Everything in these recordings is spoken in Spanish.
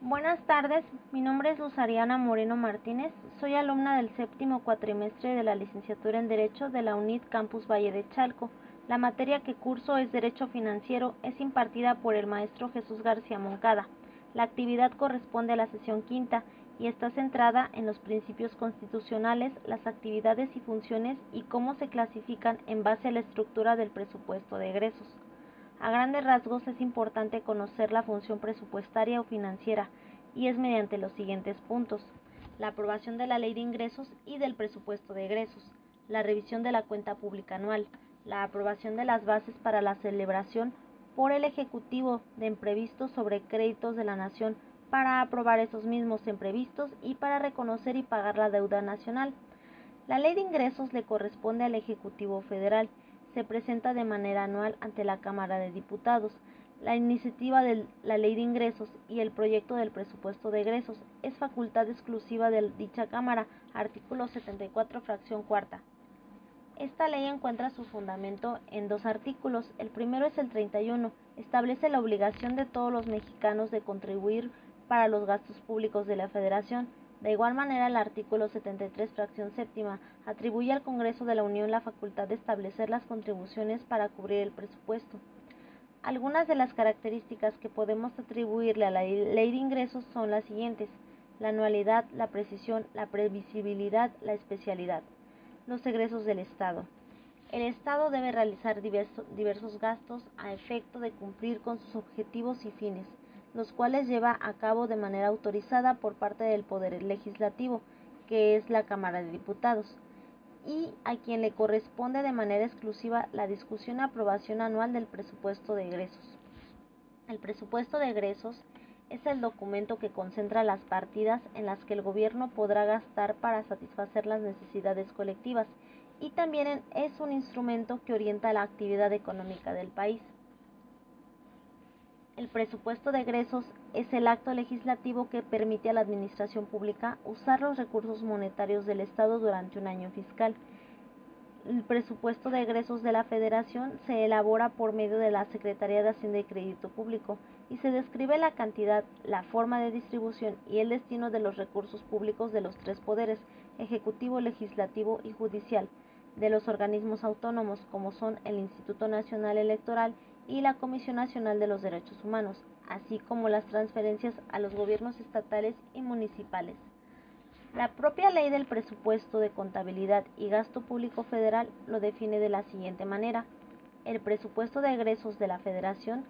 Buenas tardes, mi nombre es Luzariana Moreno Martínez, soy alumna del séptimo cuatrimestre de la licenciatura en Derecho de la UNIT Campus Valle de Chalco. La materia que curso es Derecho Financiero, es impartida por el maestro Jesús García Moncada. La actividad corresponde a la sesión quinta y está centrada en los principios constitucionales, las actividades y funciones y cómo se clasifican en base a la estructura del presupuesto de egresos. A grandes rasgos es importante conocer la función presupuestaria o financiera y es mediante los siguientes puntos. La aprobación de la ley de ingresos y del presupuesto de egresos, la revisión de la cuenta pública anual, la aprobación de las bases para la celebración por el Ejecutivo de imprevistos sobre créditos de la Nación para aprobar esos mismos imprevistos y para reconocer y pagar la deuda nacional. La ley de ingresos le corresponde al Ejecutivo Federal se presenta de manera anual ante la Cámara de Diputados. La iniciativa de la Ley de Ingresos y el proyecto del presupuesto de egresos es facultad exclusiva de dicha Cámara, artículo 74, fracción cuarta. Esta ley encuentra su fundamento en dos artículos. El primero es el 31. Establece la obligación de todos los mexicanos de contribuir para los gastos públicos de la Federación. De igual manera, el artículo 73, fracción séptima, atribuye al Congreso de la Unión la facultad de establecer las contribuciones para cubrir el presupuesto. Algunas de las características que podemos atribuirle a la ley de ingresos son las siguientes la anualidad, la precisión, la previsibilidad, la especialidad. Los egresos del Estado. El Estado debe realizar diversos gastos a efecto de cumplir con sus objetivos y fines los cuales lleva a cabo de manera autorizada por parte del Poder Legislativo, que es la Cámara de Diputados, y a quien le corresponde de manera exclusiva la discusión y aprobación anual del presupuesto de egresos. El presupuesto de egresos es el documento que concentra las partidas en las que el gobierno podrá gastar para satisfacer las necesidades colectivas y también es un instrumento que orienta la actividad económica del país. El presupuesto de egresos es el acto legislativo que permite a la Administración Pública usar los recursos monetarios del Estado durante un año fiscal. El presupuesto de egresos de la Federación se elabora por medio de la Secretaría de Hacienda y Crédito Público y se describe la cantidad, la forma de distribución y el destino de los recursos públicos de los tres poderes, ejecutivo, legislativo y judicial, de los organismos autónomos como son el Instituto Nacional Electoral y la Comisión Nacional de los Derechos Humanos, así como las transferencias a los gobiernos estatales y municipales. La propia ley del presupuesto de contabilidad y gasto público federal lo define de la siguiente manera. El presupuesto de egresos de la Federación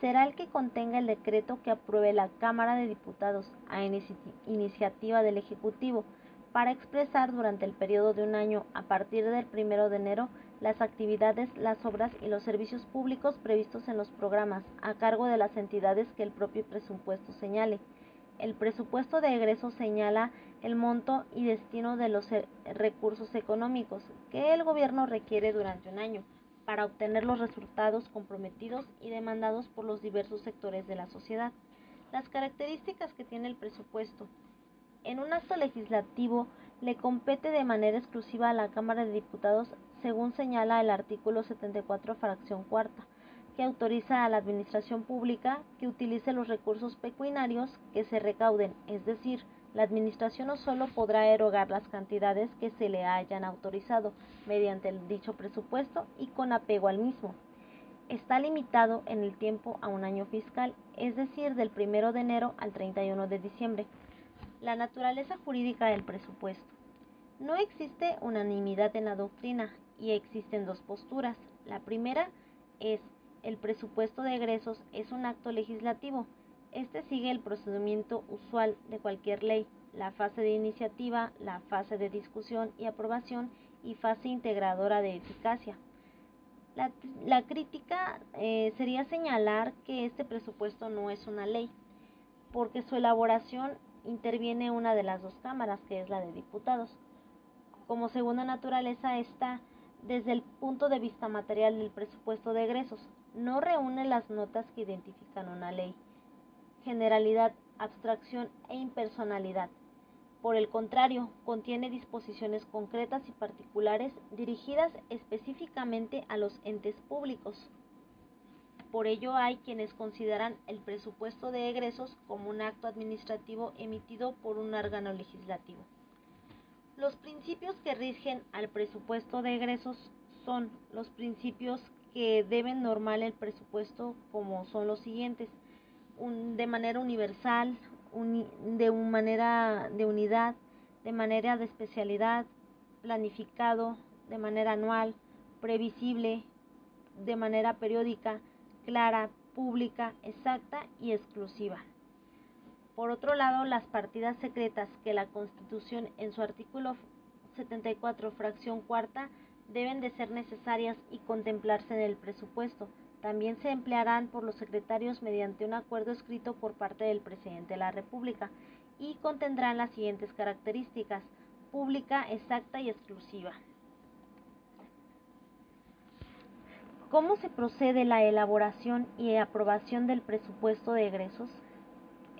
será el que contenga el decreto que apruebe la Cámara de Diputados a iniciativa del Ejecutivo para expresar durante el periodo de un año a partir del 1 de enero las actividades, las obras y los servicios públicos previstos en los programas a cargo de las entidades que el propio presupuesto señale. El presupuesto de egreso señala el monto y destino de los eh, recursos económicos que el gobierno requiere durante un año para obtener los resultados comprometidos y demandados por los diversos sectores de la sociedad. Las características que tiene el presupuesto en un acto legislativo le compete de manera exclusiva a la Cámara de Diputados, según señala el artículo 74, fracción cuarta, que autoriza a la Administración Pública que utilice los recursos pecuinarios que se recauden, es decir, la Administración no solo podrá erogar las cantidades que se le hayan autorizado mediante el dicho presupuesto y con apego al mismo. Está limitado en el tiempo a un año fiscal, es decir, del 1 de enero al 31 de diciembre. La naturaleza jurídica del presupuesto. No existe unanimidad en la doctrina y existen dos posturas. La primera es el presupuesto de egresos es un acto legislativo. Este sigue el procedimiento usual de cualquier ley, la fase de iniciativa, la fase de discusión y aprobación y fase integradora de eficacia. La, crítica eh, sería señalar que este presupuesto no es una ley, porque su elaboración interviene una de las dos cámaras, que es la de diputados. Como segunda naturaleza está desde el punto de vista material del presupuesto de egresos. No reúne las notas que identifican una ley, generalidad, abstracción e impersonalidad. Por el contrario, contiene disposiciones concretas y particulares dirigidas específicamente a los entes públicos. Por ello hay quienes consideran el presupuesto de egresos como un acto administrativo emitido por un órgano legislativo. Los principios que rigen al presupuesto de egresos son los principios que deben normar el presupuesto como son los siguientes. de manera universal, de manera de unidad, de manera de especialidad, planificado, de manera anual, previsible, de manera periódica, clara, pública, exacta y exclusiva. Por otro lado, las partidas secretas que la Constitución en su artículo 74, fracción cuarta, deben de ser necesarias y contemplarse en el presupuesto. También se emplearán por los secretarios mediante un acuerdo escrito por parte del presidente de la República y contendrán las siguientes características: pública, exacta y exclusiva. ¿Cómo se procede la elaboración y aprobación del presupuesto de egresos?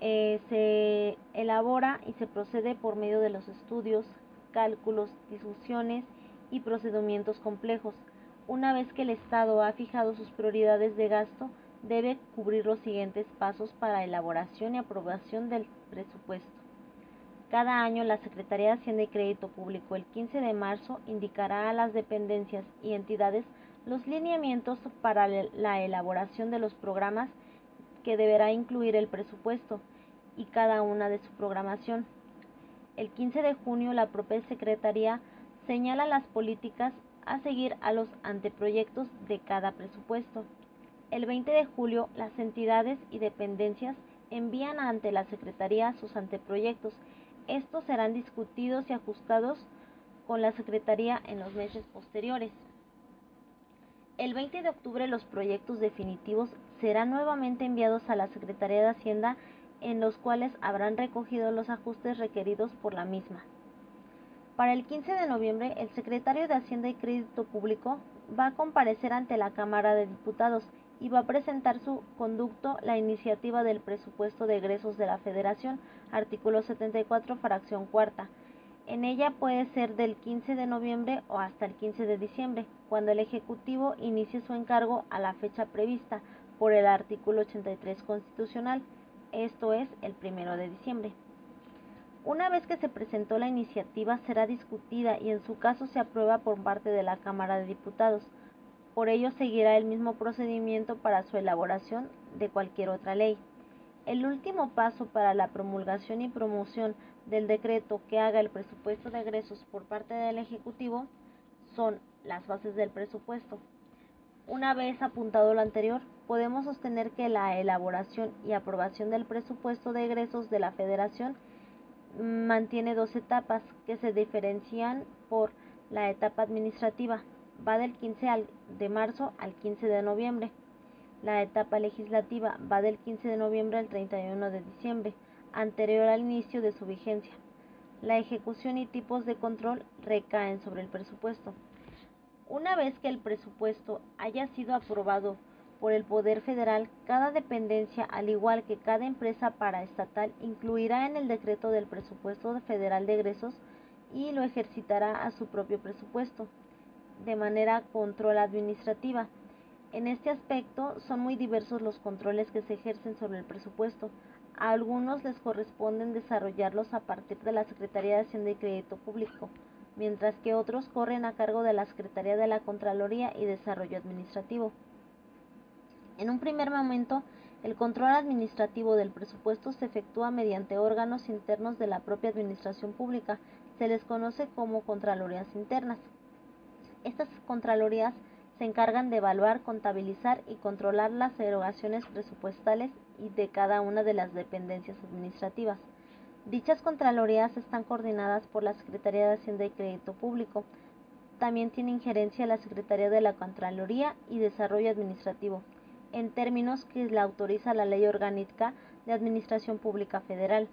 Eh, se elabora y se procede por medio de los estudios, cálculos, discusiones y procedimientos complejos. Una vez que el Estado ha fijado sus prioridades de gasto, debe cubrir los siguientes pasos para elaboración y aprobación del presupuesto. Cada año la Secretaría de Hacienda y Crédito Público el 15 de marzo indicará a las dependencias y entidades los lineamientos para la elaboración de los programas que deberá incluir el presupuesto y cada una de su programación. El 15 de junio la propia Secretaría señala las políticas a seguir a los anteproyectos de cada presupuesto. El 20 de julio las entidades y dependencias envían ante la Secretaría sus anteproyectos. Estos serán discutidos y ajustados con la Secretaría en los meses posteriores. El 20 de octubre los proyectos definitivos serán nuevamente enviados a la Secretaría de Hacienda en los cuales habrán recogido los ajustes requeridos por la misma. Para el 15 de noviembre, el secretario de Hacienda y Crédito Público va a comparecer ante la Cámara de Diputados y va a presentar su conducto la iniciativa del presupuesto de egresos de la Federación, artículo 74, fracción cuarta, en ella puede ser del 15 de noviembre o hasta el 15 de diciembre, cuando el Ejecutivo inicie su encargo a la fecha prevista por el artículo 83 constitucional, esto es el 1 de diciembre. Una vez que se presentó la iniciativa será discutida y en su caso se aprueba por parte de la Cámara de Diputados. Por ello seguirá el mismo procedimiento para su elaboración de cualquier otra ley. El último paso para la promulgación y promoción del decreto que haga el presupuesto de egresos por parte del Ejecutivo son las bases del presupuesto. Una vez apuntado lo anterior, podemos sostener que la elaboración y aprobación del presupuesto de egresos de la Federación mantiene dos etapas que se diferencian por la etapa administrativa, va del 15 de marzo al 15 de noviembre. La etapa legislativa va del 15 de noviembre al 31 de diciembre anterior al inicio de su vigencia. La ejecución y tipos de control recaen sobre el presupuesto. Una vez que el presupuesto haya sido aprobado por el Poder Federal, cada dependencia, al igual que cada empresa paraestatal, incluirá en el decreto del presupuesto federal de egresos y lo ejercitará a su propio presupuesto, de manera control administrativa. En este aspecto son muy diversos los controles que se ejercen sobre el presupuesto, a algunos les corresponden desarrollarlos a partir de la Secretaría de Hacienda y Crédito Público, mientras que otros corren a cargo de la Secretaría de la Contraloría y Desarrollo Administrativo. En un primer momento, el control administrativo del presupuesto se efectúa mediante órganos internos de la propia Administración Pública, se les conoce como Contralorías Internas. Estas Contralorías se encargan de evaluar, contabilizar y controlar las erogaciones presupuestales y de cada una de las dependencias administrativas. Dichas Contralorías están coordinadas por la Secretaría de Hacienda y Crédito Público. También tiene injerencia la Secretaría de la Contraloría y Desarrollo Administrativo, en términos que la autoriza la Ley Orgánica de Administración Pública Federal,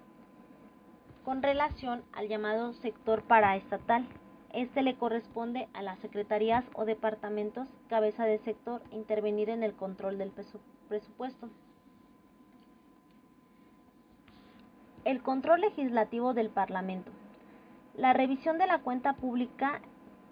con relación al llamado sector paraestatal. Este le corresponde a las secretarías o departamentos cabeza de sector intervenir en el control del presupuesto. El control legislativo del Parlamento. La revisión de la cuenta pública,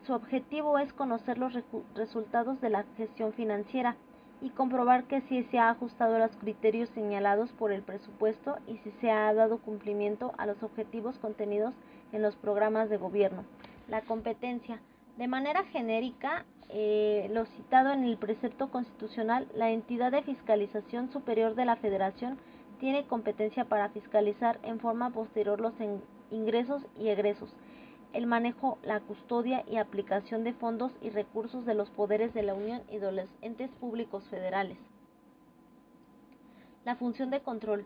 su objetivo es conocer los resultados de la gestión financiera y comprobar que si se ha ajustado a los criterios señalados por el presupuesto y si se ha dado cumplimiento a los objetivos contenidos en los programas de gobierno. La competencia. De manera genérica, eh, lo citado en el precepto constitucional, la entidad de fiscalización superior de la Federación tiene competencia para fiscalizar en forma posterior los ingresos y egresos, el manejo, la custodia y aplicación de fondos y recursos de los poderes de la Unión y de los entes públicos federales. La función de control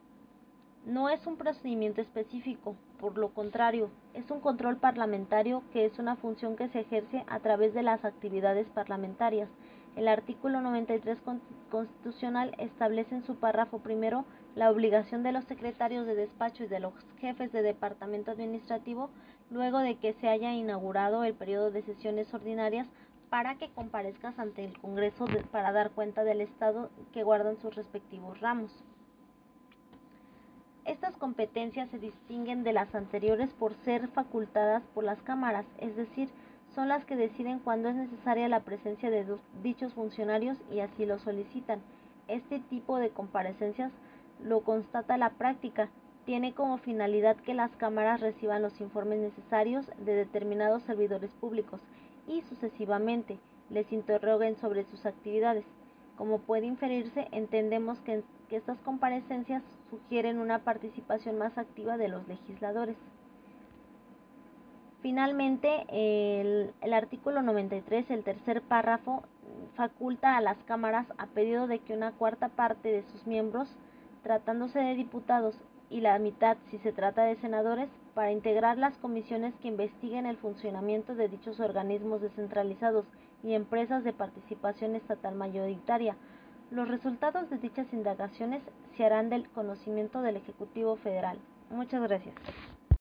no es un procedimiento específico, por lo contrario, es un control parlamentario que es una función que se ejerce a través de las actividades parlamentarias. El artículo 93 constitucional establece en su párrafo primero la obligación de los secretarios de despacho y de los jefes de departamento administrativo, luego de que se haya inaugurado el periodo de sesiones ordinarias, para que comparezcas ante el Congreso para dar cuenta del Estado que guardan sus respectivos ramos. Estas competencias se distinguen de las anteriores por ser facultadas por las cámaras, es decir, son las que deciden cuándo es necesaria la presencia de dichos funcionarios y así lo solicitan. Este tipo de comparecencias lo constata la práctica, tiene como finalidad que las cámaras reciban los informes necesarios de determinados servidores públicos y sucesivamente les interroguen sobre sus actividades. Como puede inferirse, entendemos que, estas comparecencias sugieren una participación más activa de los legisladores. Finalmente, el, el, artículo 93, el tercer párrafo, faculta a las cámaras, a pedido de que una cuarta parte de sus miembros tratándose de diputados, y la mitad si se trata de senadores, para integrar las comisiones que investiguen el funcionamiento de dichos organismos descentralizados y empresas de participación estatal mayoritaria. Los resultados de dichas indagaciones se harán del conocimiento del Ejecutivo Federal. Muchas gracias.